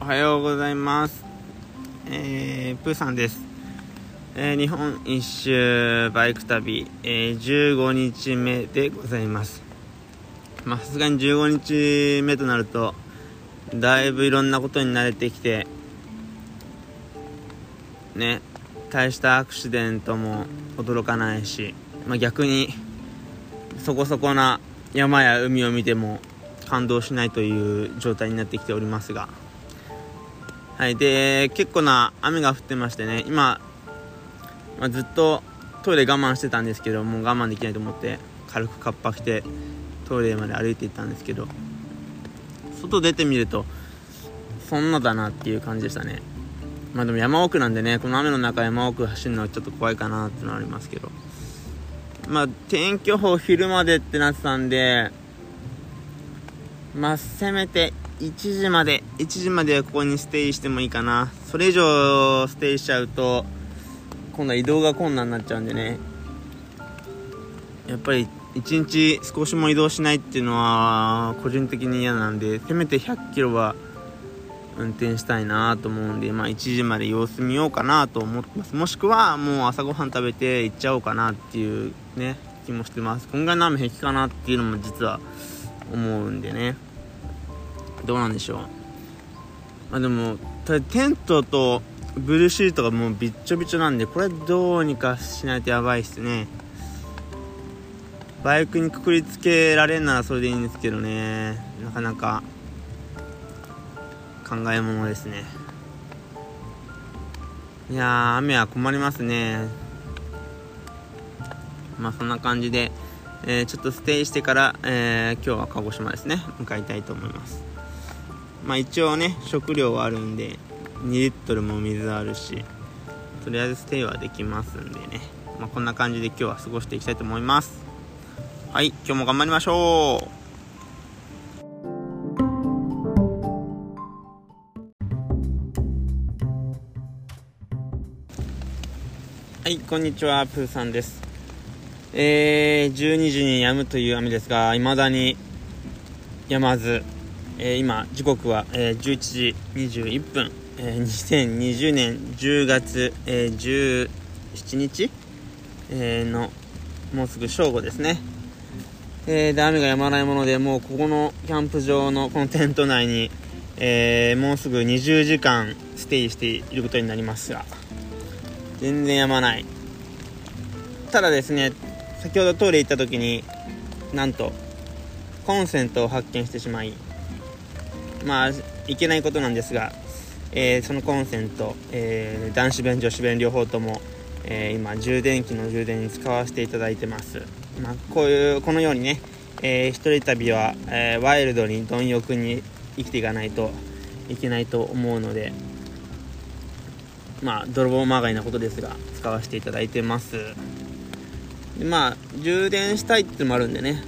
おはようございます。えー、プーさんです。えー日本一周バイク旅、えー15日目でございます。まあ、さすがに15日目となると、だいぶいろんなことに慣れてきて、ね、大したアクシデントも驚かないし、まあ、逆に、そこそこな山や海を見ても感動しないという状態になってきておりますが、はい、で結構な雨が降ってましてね今、まあずっとトイレ我慢してたんですけどもう我慢できないと思って軽くカッパ着てトイレまで歩いていったんですけど外出てみるとそんなだなっていう感じでしたね。まあでも山奥なんでねこの雨の中山奥走るのはちょっと怖いかなっていうのはありますけど。まあ天気予報昼までってなってたんでまあせめて1時まで1時まではここにステイしてもいいかな。それ以上ステイしちゃうと今度は移動が困難になっちゃうんでね。やっぱり1日少しも移動しないっていうのは個人的に嫌なんでせめて100キロは運転したいなと思うんで、まあ、1時まで様子見ようかなと思ってます。もしくはもう朝ごはん食べて行っちゃおうかなっていうね気もしてます。今回の雨平気かなっていうのも実は思うんでね。どうなんでしょう。あでもテントとブルーシートがもうびっちょびちょなんでこれどうにかしないとやばいっすね。バイクにくくりつけられんならそれでいいんですけどね。なかなか考えものですね。いや雨は困りますね。まあそんな感じで、えーちょっとステイしてから、えー今日は鹿児島ですね。向かいたいと思います。まあ一応ね食料はあるんで2リットルも水あるしとりあえずステイはできますんでね、まあ、こんな感じで今日は過ごしていきたいと思います。はい今日も頑張りましょう。はいこんにちはプーさんです。えー、12時に止むという雨ですが未だに止まず。えー今時刻は、えー11時21分、えー2020年10月、えー17日、えのもうすぐ正午ですね、えで雨が止まないものでもうここのキャンプ場のこのテント内に、えもうすぐ20時間ステイしていることになりますが。全然止まない。ただですね先ほどトイレ行った時になんとコンセントを発見してしまいまあいけないことなんですが、えーそのコンセント、えー男子弁女子弁両方とも、えー今充電器の充電に使わせていただいてます、まあ、こういうこのようにね、えー一人旅は、えワイルドに貪欲に生きていかないといけないと思うのでまあ泥棒まがいなことですが使わせていただいてます。まあ充電したいってのもあるんでね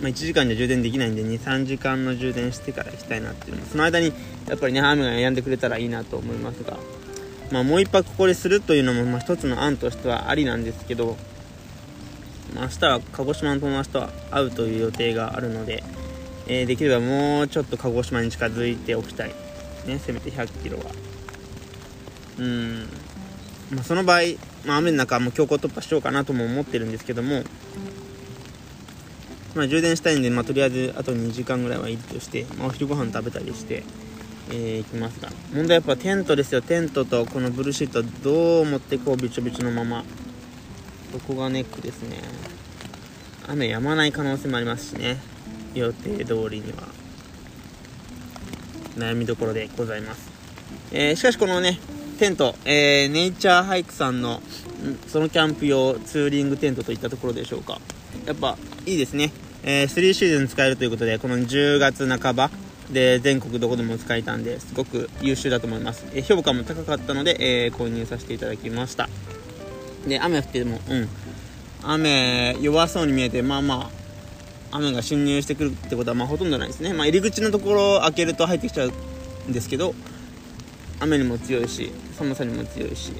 まあ、1時間じゃ充電できないんで23時間の充電してから行きたいなっていうのその間にやっぱりね雨が止んでくれたらいいなと思いますが、まあ、もう一泊ここでするというのも、まあ、一つの案としてはありなんですけど、まあ、明日は鹿児島の友達と会うという予定があるので、えーできればもうちょっと鹿児島に近づいておきたい、ね、せめて1 0 0キロは。うん、まあ、その場合、まあ、雨の中も強行突破しようかなとも思ってるんですけどもまあ、充電したいんで、まあ、とりあえずあと2時間ぐらいはいいとして、まあ、お昼ご飯食べたりして、えー行きますが。問題はやっぱテントですよ。テントとこのブルーシートどう持ってこうびちょびちょのまま。ここがネックですね。雨止まない可能性もありますしね。予定通りには。悩みどころでございます、えーしかしこのねテント、えーネイチャーハイクさんのそのキャンプ用ツーリングテントといったところでしょうか。やっぱいいですね、えー3シーズン使えるということでこの10月半ばで全国どこでも使えたんですごく優秀だと思います、えー評価も高かったので、えー購入させていただきました。で雨降ってもうん。雨弱そうに見えてまあまあ雨が侵入してくるってことはまあほとんどないですね、まあ、入り口のところを開けると入ってきちゃうんですけど雨にも強いし寒さにも強いし。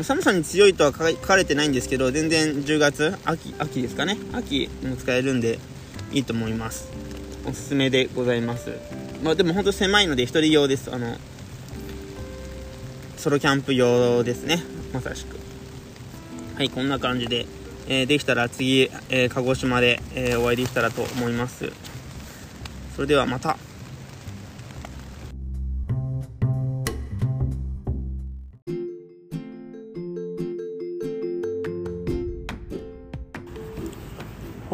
寒さに強いとは書かれてないんですけど全然10月秋秋ですかね。秋も使えるんでいいと思います。おすすめでございます。まあでも本当狭いので1人用です。あのソロキャンプ用ですね。まさしく。はいこんな感じで、えー、できたら次、えー、鹿児島で、えー、お会いできたらと思います。それではまた。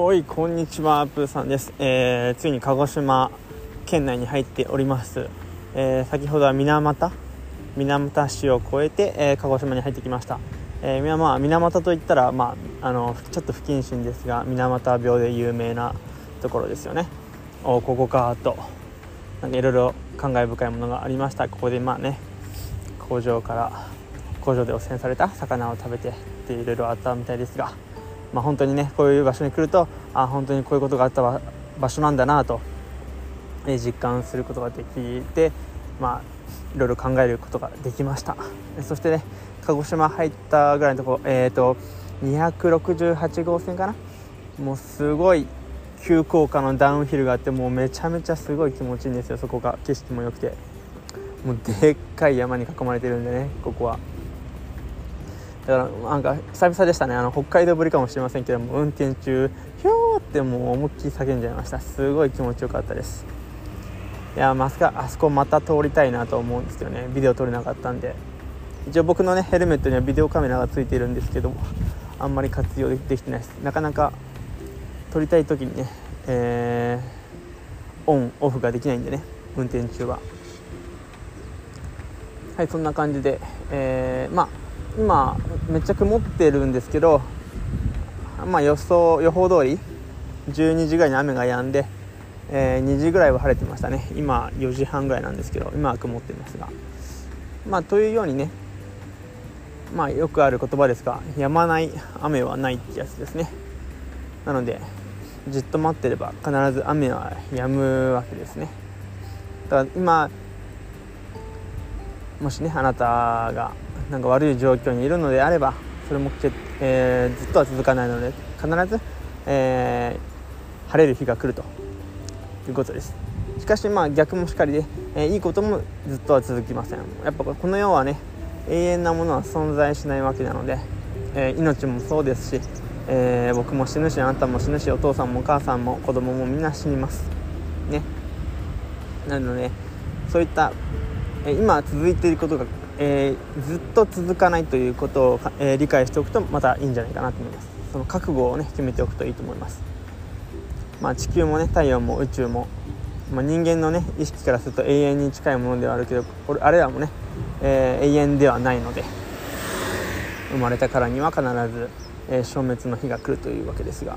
はい、こんにちは、プーさんです。えー、ついに鹿児島県内に入っております。えー、先ほどは水俣水俣市を越えて、えー、鹿児島に入ってきました。えー、まあ、水俣といったら、まあ、あのちょっと不謹慎ですが水俣病で有名なところですよね。おここかとなんかいろいろ感慨深いものがありましたここでまあね工場から工場で汚染された魚を食べてっていろいろあったみたいですが。まあ、本当にねこういう場所に来るとあ本当にこういうことがあった場所なんだなと、え実感することができて、まあ、いろいろ考えることができました。そしてね鹿児島入ったぐらいのところ、えーと、268号線かな？もうすごい急降下のダウンヒルがあってもうめちゃめちゃすごい気持ちいいんですよそこが。景色も良くて。もうでっかい山に囲まれてるんでねここは。だからなんか久々でしたね。あの北海道ぶりかもしれませんけども運転中ひょーってもう思いっきり叫んじゃいました。すごい気持ちよかったです。いやまさかあそこまた通りたいなと思うんですよね。ビデオ撮れなかったんで。一応僕のねヘルメットにはビデオカメラがついてるんですけどもあんまり活用できてないです。なかなか撮りたい時にね、えー、オンオフができないんでね。運転中は。はいそんな感じで、えー、まあ今めっちゃ曇ってるんですけどまあ予想予報通り12時ぐらいに雨が止んで、えー、2時ぐらいは晴れてましたね。今4時半ぐらいなんですけど今は曇ってますが。まあというようにねまあよくある言葉ですが止まない雨はないってやつですね。なのでじっと待ってれば必ず雨は止むわけですね。だから今もしねあなたがなんか悪い状況にいるのであればそれもけ、えー、ずっとは続かないので必ず、えー、晴れる日が来ると。いうことです。しかしまあ逆もしかりで、えー、いいこともずっとは続きません。やっぱこの世はね永遠なものは存在しないわけなので、え命もそうですし、え僕も死ぬしあなたも死ぬしお父さんもお母さんも子供もみんな死にます。ね。なのでそういった、え今続いていることがえー、ずっと続かないということを、えー、理解しておくとまたいいんじゃないかなと思います。その覚悟をね決めておくといいと思います。まあ地球もね太陽も宇宙も、まあ、人間のね意識からすると永遠に近いものではあるけどこれあれらもね、えー、永遠ではないので生まれたからには必ず、え消滅の日が来るというわけですが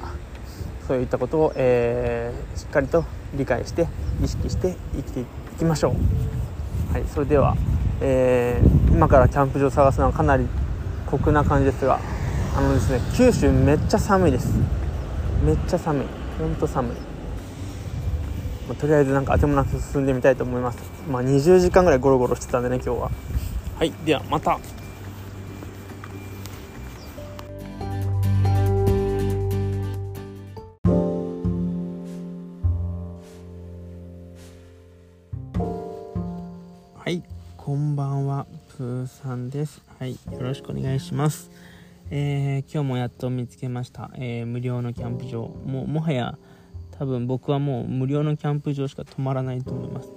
そういったことを、えしっかりと理解して意識して生きていきましょう。はいそれではえー、今からキャンプ場を探すのはかなり酷な感じですがあのですね九州めっちゃ寒いです。めっちゃ寒い。ほんと寒い、まあ、とりあえずなんかあてもなく進んでみたいと思います。まあ20時間ぐらいゴロゴロしてたんでね今日は。はいではまた。さんです。はい、よろしくお願いします。えー、今日もやっと見つけました、えー、無料のキャンプ場。も、もはや、多分僕はもう無料のキャンプ場しか泊まらないと思います。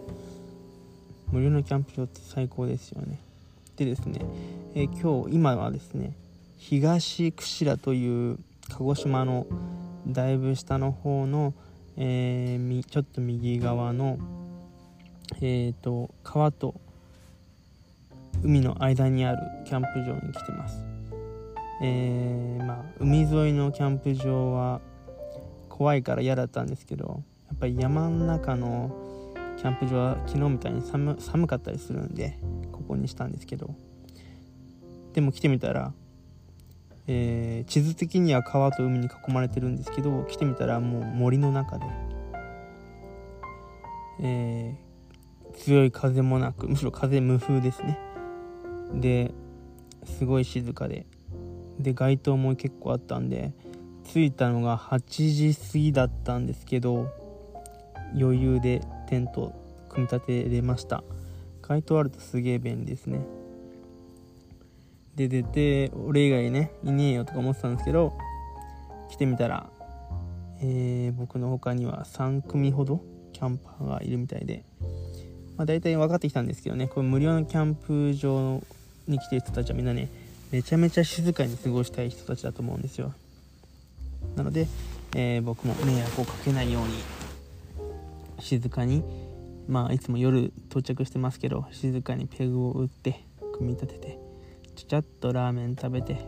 無料のキャンプ場って最高ですよね。でですね、えー、今日、今はですね、東串良という鹿児島のだいぶ下の方の、えー、ちょっと右側の、えーと川と海の間にあるキャンプ場に来てます、えー、まあ、海沿いのキャンプ場は怖いから嫌だったんですけどやっぱり山の中のキャンプ場は昨日みたいに寒寒かったりするんでここにしたんですけど。でも来てみたら、えー、地図的には川と海に囲まれてるんですけど来てみたらもう森の中で、えー、強い風もなくむしろ風無風ですね。ですごい静かで。で街灯も結構あったんで着いたのが8時過ぎだったんですけど余裕でテント組み立てれました。街灯あるとすげえ便利ですね。で出て俺以外ねいねえよとか思ってたんですけど来てみたら、えー、僕の他には3組ほどキャンパーがいるみたいで、まあ、大体分かってきたんですけどねこれ無料のキャンプ場に来てる人たちはみんなねめちゃめちゃ静かに過ごしたい人たちだと思うんですよ。なので、えー、僕も迷惑をかけないように静かにまあいつも夜到着してますけど静かにペグを打って組み立ててちゃちゃっとラーメン食べて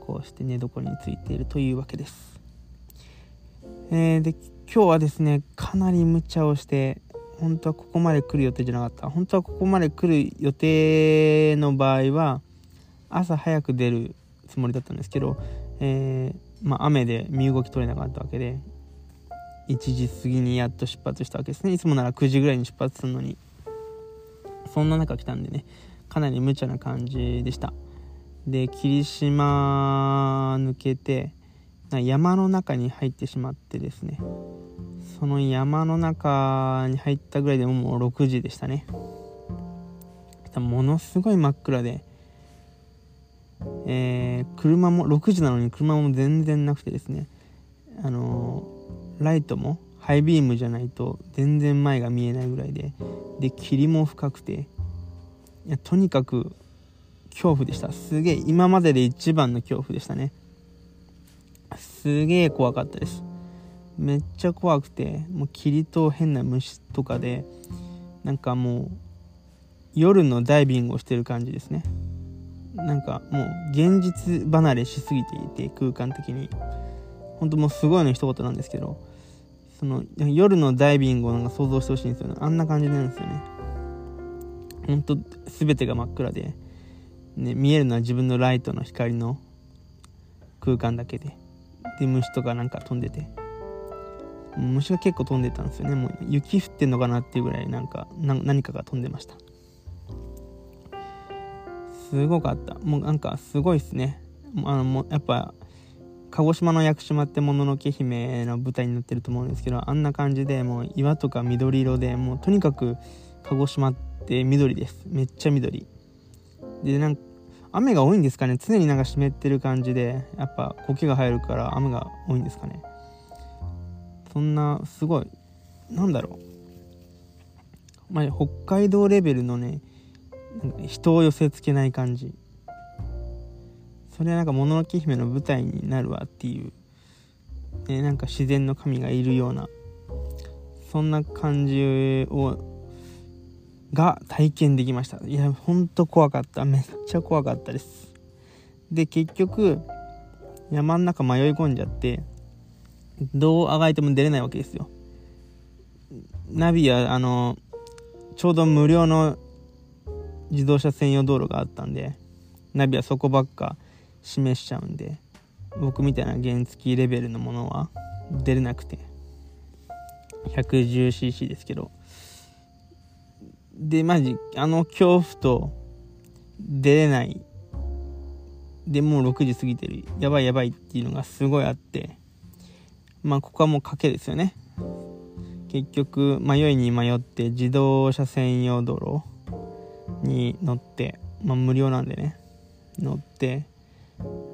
こうして寝床についているというわけです、えー、で今日はですねかなり無茶をして本当はここまで来る予定じゃなかった。本当はここまで来る予定の場合は朝早く出るつもりだったんですけど、えー、まあ、雨で身動き取れなかったわけで1時過ぎにやっと出発したわけですね。いつもなら9時ぐらいに出発するのに。そんな中来たんでねかなり無茶な感じでした。で霧島抜けて山の中に入ってしまってですね。その山の中に入ったぐらいでももう6時でしたね。ものすごい真っ暗でえー、車も6時なのに車も全然なくてですね。あのー、ライトもハイビームじゃないと全然前が見えないぐらいでで霧も深くていやとにかく恐怖でした。すげえ今までで一番の恐怖でしたね。すげえ怖かったです。めっちゃ怖くてもう霧と変な虫とかでなんかもう夜のダイビングをしてる感じですね。なんかもう現実離れしすぎていて空間的に。本当もうすごいの一言なんですけどその夜のダイビングをなんか想像してほしいんですよね。あんな感じなんですよね。本当全てが真っ暗で、ね、見えるのは自分のライトの光の空間だけで。で虫とかなんか飛んでて。虫が結構飛んでたんですよね。もう雪降ってんのかなっていうぐらいなんか何かが飛んでました。すごかった。もうなんかすごいっすね。あのもうやっぱ鹿児島の屋久島ってもののけ姫の舞台になってると思うんですけどあんな感じでもう岩とか緑色でもうとにかく鹿児島って緑です。めっちゃ緑。でなんか雨が多いんですかね。常になんか湿ってる感じでやっぱ苔が生えるから雨が多いんですかね。そんなすごいなんだろう。まあ、北海道レベルのね人を寄せつけない感じ。それはなんか「もののけ姫」の舞台になるわっていう、ね、なんか自然の神がいるようなそんな感じをが体験できました。いやほんと怖かった。めっちゃ怖かったです。で結局山ん中迷い込んじゃってどうあがいても出れないわけですよ。ナビはあのちょうど無料の自動車専用道路があったんでナビはそこばっか示しちゃうんで僕みたいな原付レベルのものは出れなくて 110cc ですけどでマジあの恐怖と出れない。でもう6時過ぎてる。やばいやばいっていうのがすごいあって。まあここはもう賭けですよね。結局迷いに迷って自動車専用道路に乗って、まあ、無料なんでね。乗って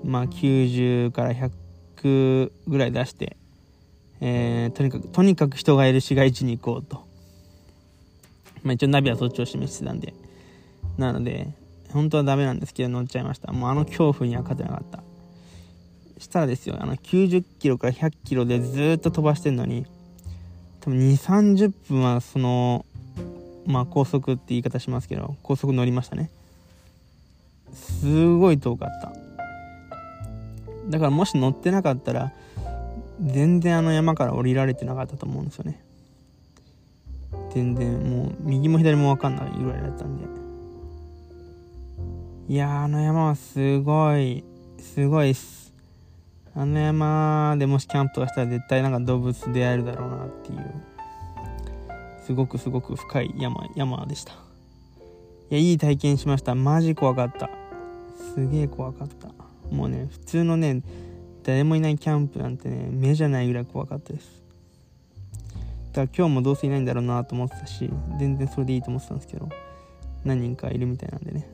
まあ90から100ぐらい出して、えー、とにかくとにかく人がいる市街地に行こうと、まあ、一応ナビはそっちを示してたんで。なので本当はダメなんですけど乗っちゃいました。もうあの恐怖には勝てなかった。したらですよあの90キロから100キロでずっと飛ばしてんのに多分2 3 0分はそのまあ高速って言い方しますけど高速乗りましたね。すごい遠かった。だからもし乗ってなかったら全然あの山から降りられてなかったと思うんですよね。全然もう右も左も分かんないぐらいだったんで。いやあの山はすごいすごいっす。あの山でもしキャンプとかしたら絶対なんか動物出会えるだろうなっていう。すごくすごく深い山山でした。いやいい体験しました。マジ怖かった。すげえ怖かった。もうね普通のね誰もいないキャンプなんてね目じゃないぐらい怖かったです。だから今日もどうせいないんだろうなと思ってたし全然それでいいと思ってたんですけど何人かいるみたいなんでね。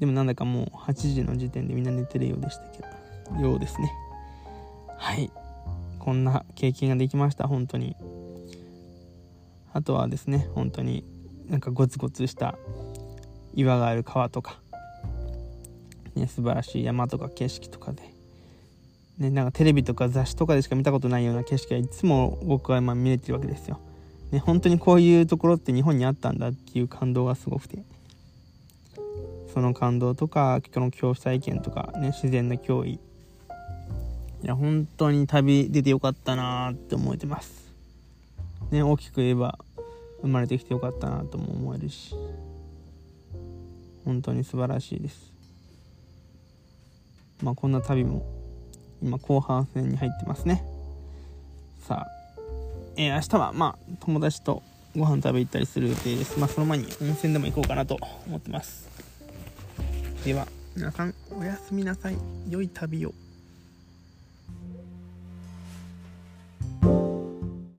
でもなんだかもう8時の時点でみんな寝てるようでしたけどようですね。はい。こんな経験ができました本当に。あとはですね本当になんかゴツゴツした岩がある川とか、ね、素晴らしい山とか景色とかで、ね、なんかテレビとか雑誌とかでしか見たことないような景色がいつも僕は今見れてるわけですよ。ね、本当にこういうところって日本にあったんだっていう感動がすごくてその感動とかこの恐怖体験とか、ね、自然の脅威いや本当に旅出てよかったなーって思えてます。ね、大きく言えば生まれてきてよかったなとも思えるし本当に素晴らしいですまあこんな旅も今後半戦に入ってますね。さあ、えー、明日はまあ友達とご飯食べ行ったりする予定です。まあその前に温泉でも行こうかなと思ってます。では皆さんおやすみなさい。良い旅を。